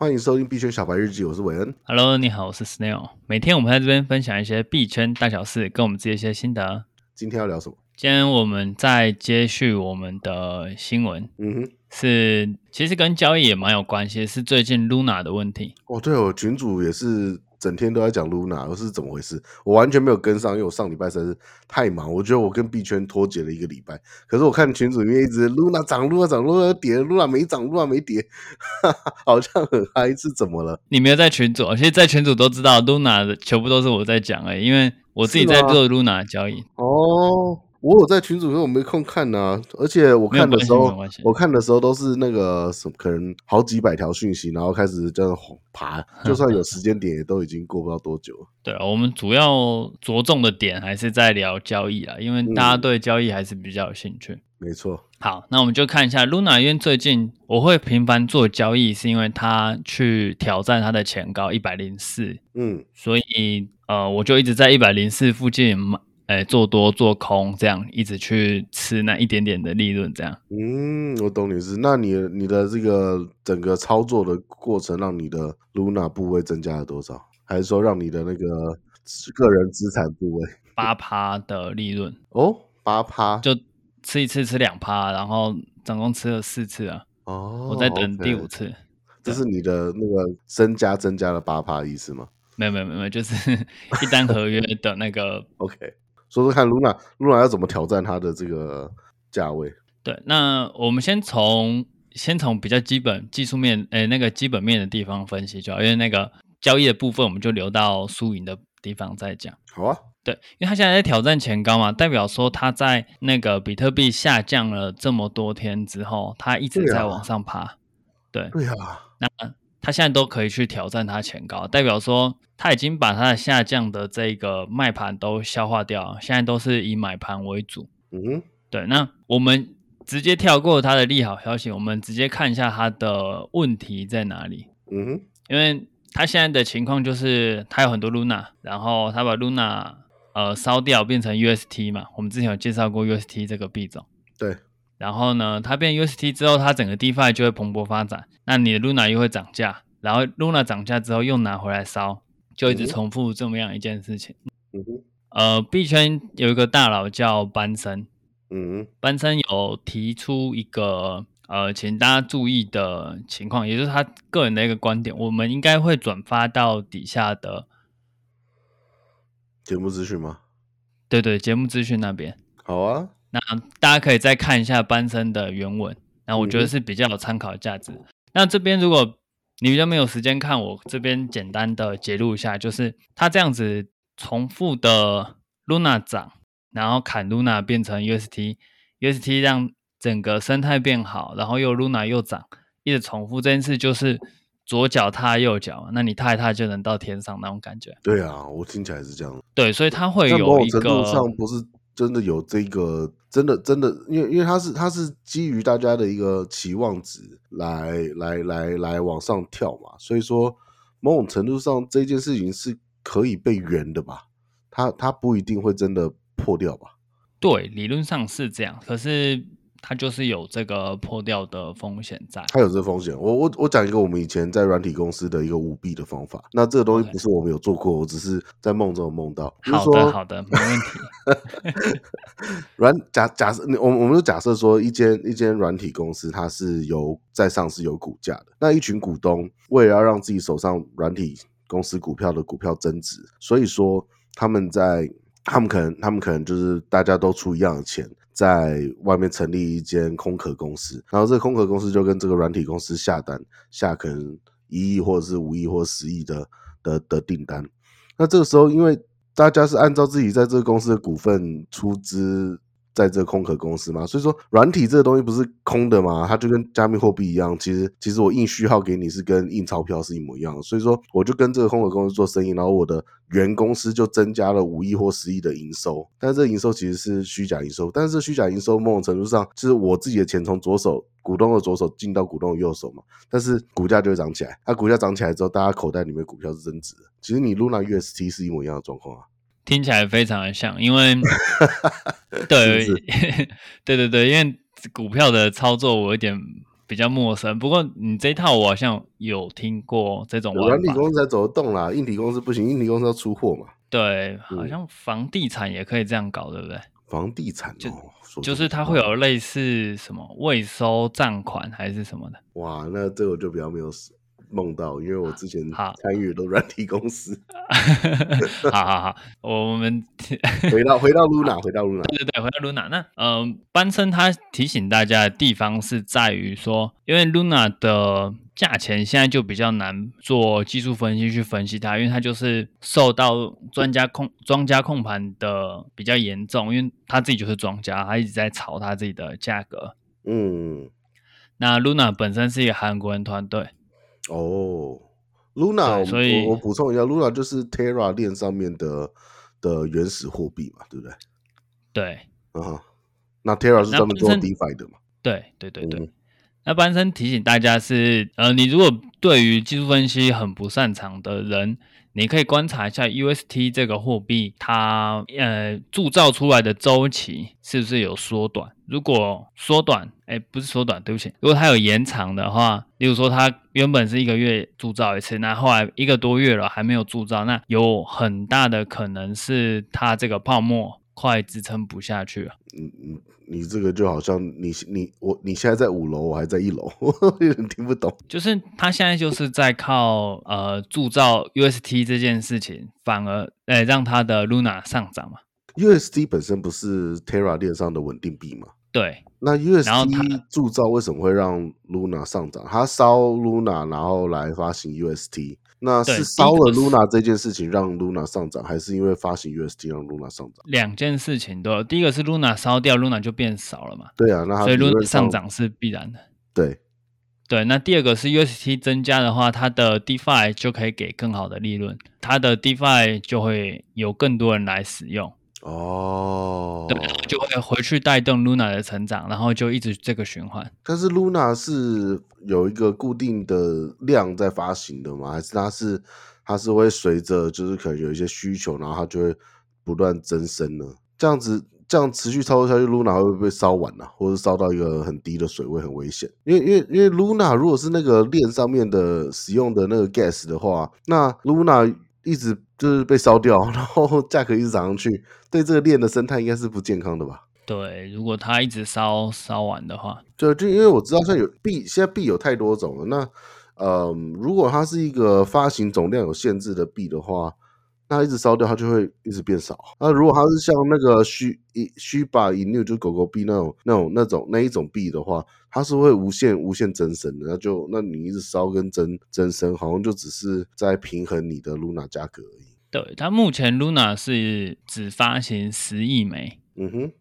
欢迎收听币圈小白日记，我是韦恩。Hello，你好，我是 Snail。每天我们在这边分享一些币圈大小事，跟我们自己一些心得。今天要聊什么？今天我们在接续我们的新闻。嗯哼，是其实跟交易也蛮有关系，是最近 Luna 的问题。哦，对哦，群主也是。整天都在讲 Luna，我是怎么回事？我完全没有跟上，因为我上礼拜实在是太忙。我觉得我跟币圈脱节了一个礼拜。可是我看群主里面一直 Luna 涨，Luna 涨，Luna 跌，Luna 没涨，Luna 没跌，哈哈，好像很嗨，是怎么了？你没有在群主，其实在群主都知道 Luna 的全部都是我在讲诶，因为我自己在做 Luna 交易。哦。我有在群组，可是我没空看呐、啊。而且我看的时候，我看的时候都是那个什么，可能好几百条讯息，然后开始这样爬。就算有时间点，也都已经过不到多久了。对啊，我们主要着重的点还是在聊交易啊，因为大家对交易还是比较有兴趣。嗯、没错。好，那我们就看一下 Luna，因为最近我会频繁做交易，是因为他去挑战他的前高一百零四。嗯，所以呃，我就一直在一百零四附近买。哎，做多做空，这样一直去吃那一点点的利润，这样。嗯，我懂你是。那你你的这个整个操作的过程，让你的 Luna 部位增加了多少？还是说让你的那个个人资产部位八趴的利润？哦，八趴，就吃一次吃两趴，然后总共吃了四次啊。哦，我在等第五次。Okay. 这是你的那个身家增加了八趴意思吗？没有没有没有，就是 一单合约的那个。OK。说说看，Luna，Luna 要怎么挑战它的这个价位？对，那我们先从先从比较基本技术面，诶，那个基本面的地方分析就好，因为那个交易的部分我们就留到输赢的地方再讲。好啊，对，因为它现在在挑战前高嘛，代表说它在那个比特币下降了这么多天之后，它一直在往上爬。对啊，对，呀啊，那它现在都可以去挑战它前高，代表说。他已经把它的下降的这个卖盘都消化掉，现在都是以买盘为主。嗯哼，对。那我们直接跳过它的利好消息，我们直接看一下它的问题在哪里。嗯哼，因为它现在的情况就是它有很多 Luna，然后它把 Luna 呃烧掉变成 UST 嘛，我们之前有介绍过 UST 这个币种。对。然后呢，它变 UST 之后，它整个 DeFi 就会蓬勃发展，那你的 Luna 又会涨价，然后 Luna 涨价之后又拿回来烧。就一直重复这么样一件事情。嗯哼，呃，币圈有一个大佬叫班森，嗯哼，班森有提出一个呃，请大家注意的情况，也就是他个人的一个观点，我们应该会转发到底下的节目资讯吗？对对，节目资讯那边。好啊，那大家可以再看一下班森的原文，那我觉得是比较有参考价值。嗯、那这边如果你比较没有时间看，我这边简单的揭露一下，就是他这样子重复的 Luna 涨，然后砍 Luna 变成 UST，UST 让整个生态变好，然后又 Luna 又涨，一直重复这件事，就是左脚踏右脚，那你踏一踏就能到天上那种感觉。对啊，我听起来是这样。对，所以它会有一个。程度上不是。真的有这个，真的真的，因为因为它是它是基于大家的一个期望值来来来来往上跳嘛，所以说某种程度上这件事情是可以被圆的吧，它它不一定会真的破掉吧？对，理论上是这样，可是。它就是有这个破掉的风险在，它有这个风险。我我我讲一个我们以前在软体公司的一个舞弊的方法。那这个东西不是我们有做过，我只是在梦中有梦到。好的，好的，没问题。软假假设，我我们就假设说一间一间软体公司，它是有在上市有股价的。那一群股东为了要让自己手上软体公司股票的股票增值，所以说他们在他们可能他们可能就是大家都出一样的钱。在外面成立一间空壳公司，然后这个空壳公司就跟这个软体公司下单，下可能一亿或者是五亿或十亿的的的订单。那这个时候，因为大家是按照自己在这个公司的股份出资。在这空壳公司嘛，所以说软体这个东西不是空的嘛，它就跟加密货币一样，其实其实我印序号给你是跟印钞票是一模一样的，所以说我就跟这个空壳公司做生意，然后我的原公司就增加了五亿或十亿的营收，但是这营收其实是虚假营收，但是虚假营收某种程度上就是我自己的钱从左手股东的左手进到股东的右手嘛，但是股价就会涨起来，它股价涨起来之后，大家口袋里面股票是增值的，其实你 Luna UST 是一模一样的状况啊。听起来非常的像，因为 对，是是 对对对，因为股票的操作我有点比较陌生。不过你这一套我好像有听过这种玩法。软体公司才走得动啦，硬体公司不行，硬体公司要出货嘛。对，好像房地产也可以这样搞，对不对？房地产、哦、就就是它会有类似什么未收账款还是什么的。哇，那这个我就比较没有梦到，因为我之前参与的软体公司。好好好，我们 回到回到 Luna，回到 Luna，对对对，回到 Luna。那嗯、呃，班森他提醒大家的地方是在于说，因为 Luna 的价钱现在就比较难做技术分析去分析它，因为它就是受到专家控庄家控盘的比较严重，因为他自己就是庄家，他一直在炒他自己的价格。嗯，那 Luna 本身是一个韩国人团队。哦，Luna，所以我补充一下，Luna 就是 Terra 链上面的的原始货币嘛，对不对？对，嗯哼，那 Terra 是专门做 DeFi 的嘛？对对对对。嗯、那班森提醒大家是，呃，你如果对于技术分析很不擅长的人。你可以观察一下 UST 这个货币，它呃铸造出来的周期是不是有缩短？如果缩短，哎，不是缩短，对不起，如果它有延长的话，例如说它原本是一个月铸造一次，那后来一个多月了还没有铸造，那有很大的可能是它这个泡沫快支撑不下去了。嗯嗯。你这个就好像你你我你现在在五楼，我还在一楼，有点听不懂。就是他现在就是在靠呃铸造 UST 这件事情，反而呃让他的 Luna 上涨嘛。UST 本身不是 Terra 链上的稳定币吗？对。那 UST 铸造为什么会让 Luna 上涨？他烧 Luna 然后来发行 UST。那是烧了 Luna 这件事情让 Luna 上涨，还是因为发行 UST 让 Luna 上涨？两件事情都有。第一个是 Luna 烧掉，Luna 就变少了嘛。对啊，那所以 Luna 上涨是必然的。对对，那第二个是 UST 增加的话，它的 DeFi 就可以给更好的利润，它的 DeFi 就会有更多人来使用。哦，对，就会回去带动 Luna 的成长，然后就一直这个循环。但是 Luna 是有一个固定的量在发行的吗？还是它是它是会随着就是可能有一些需求，然后它就会不断增生呢？这样子这样持续操作下去，Luna 会不会被烧完呢、啊？或者烧到一个很低的水位，很危险？因为因为因为 Luna 如果是那个链上面的使用的那个 gas 的话，那 Luna 一直就是被烧掉，然后价格一直涨上去，对这个链的生态应该是不健康的吧？对，如果它一直烧烧完的话，对，就因为我知道像有币，现在币有太多种了。那呃，如果它是一个发行总量有限制的币的话。那一直烧掉，它就会一直变少。那如果它是像那个虚一虚把一六就狗狗币那种那种那种那一种币的话，它是会无限无限增生的。那就那你一直烧跟增增生，好像就只是在平衡你的 Luna 价格而已。对，它目前 Luna 是只发行十亿枚。嗯哼，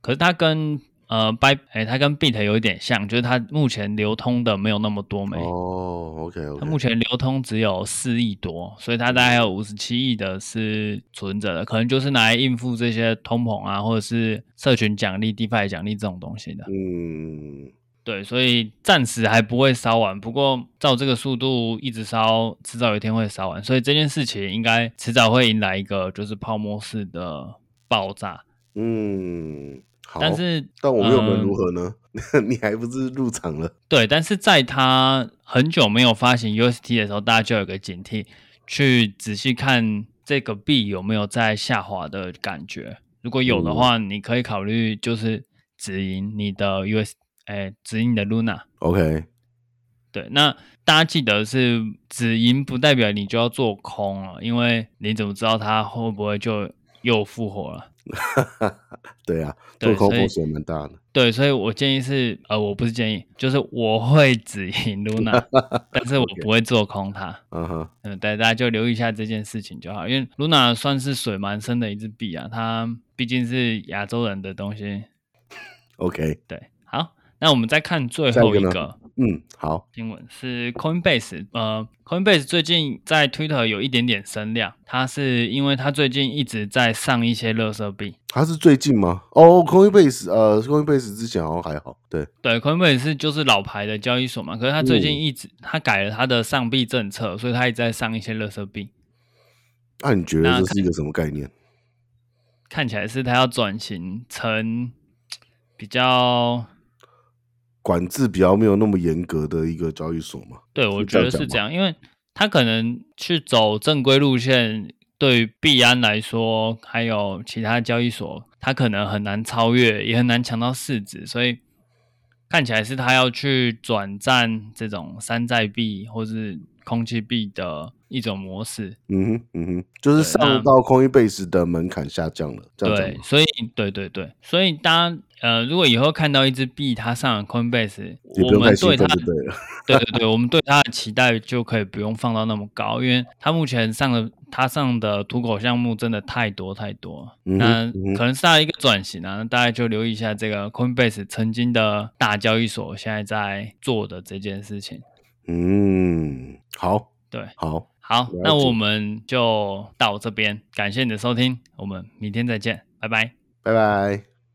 可是它跟。呃，By 哎，它跟 Bit 有一点像，就是它目前流通的没有那么多枚哦。OK OK，它目前流通只有四亿多，所以它大概有五十七亿的是存着的，可能就是拿来应付这些通膨啊，或者是社群奖励、DeFi 奖励这种东西的。嗯，对，所以暂时还不会烧完。不过照这个速度一直烧，迟早有一天会烧完。所以这件事情应该迟早会迎来一个就是泡沫式的爆炸。嗯。好但是，但我们又能如何呢？嗯、你还不是入场了？对，但是在他很久没有发行 UST 的时候，大家就有个警惕，去仔细看这个币有没有在下滑的感觉。如果有的话，嗯、你可以考虑就是止盈你的 US，哎，止盈你的 Luna。OK，对，那大家记得是止盈，不代表你就要做空了，因为你怎么知道它会不会就又复活了？对啊，做空风险蛮大的。对，所以我建议是，呃，我不是建议，就是我会止盈 Luna，但是我不会做空它。嗯哼，嗯，对，大家就留意一下这件事情就好，因为 Luna 算是水蛮深的一支币啊，它毕竟是亚洲人的东西。OK，对，好，那我们再看最后一个。嗯，好。新闻是 Coinbase，呃，Coinbase 最近在 Twitter 有一点点声量，它是因为它最近一直在上一些垃圾币。它是最近吗？哦，Coinbase，呃，Coinbase 之前好像还好，对。对，Coinbase 就是老牌的交易所嘛，可是它最近一直它、嗯、改了它的上币政策，所以它一直在上一些垃圾币。那、啊、你觉得这是一个什么概念？看，看起来是它要转型成比较。管制比较没有那么严格的一个交易所嘛？对，我觉得是这样，因为他可能去走正规路线，对于币安来说，还有其他交易所，他可能很难超越，也很难抢到市值，所以看起来是他要去转战这种山寨币或是空气币的一种模式。嗯哼，嗯哼，就是上到 Coinbase 的门槛下降了。对，所以对对对，所以大家。呃，如果以后看到一只币它上了 Coinbase，我们对它，对对对，我们对它的期待就可以不用放到那么高，因为它目前上的它上的土狗项目真的太多太多，嗯、那可能是它一个转型啊，那大家就留意一下这个 Coinbase 曾经的大交易所现在在做的这件事情。嗯，好，对，好，好，那我们就到这边，感谢你的收听，我们明天再见，拜拜，拜拜。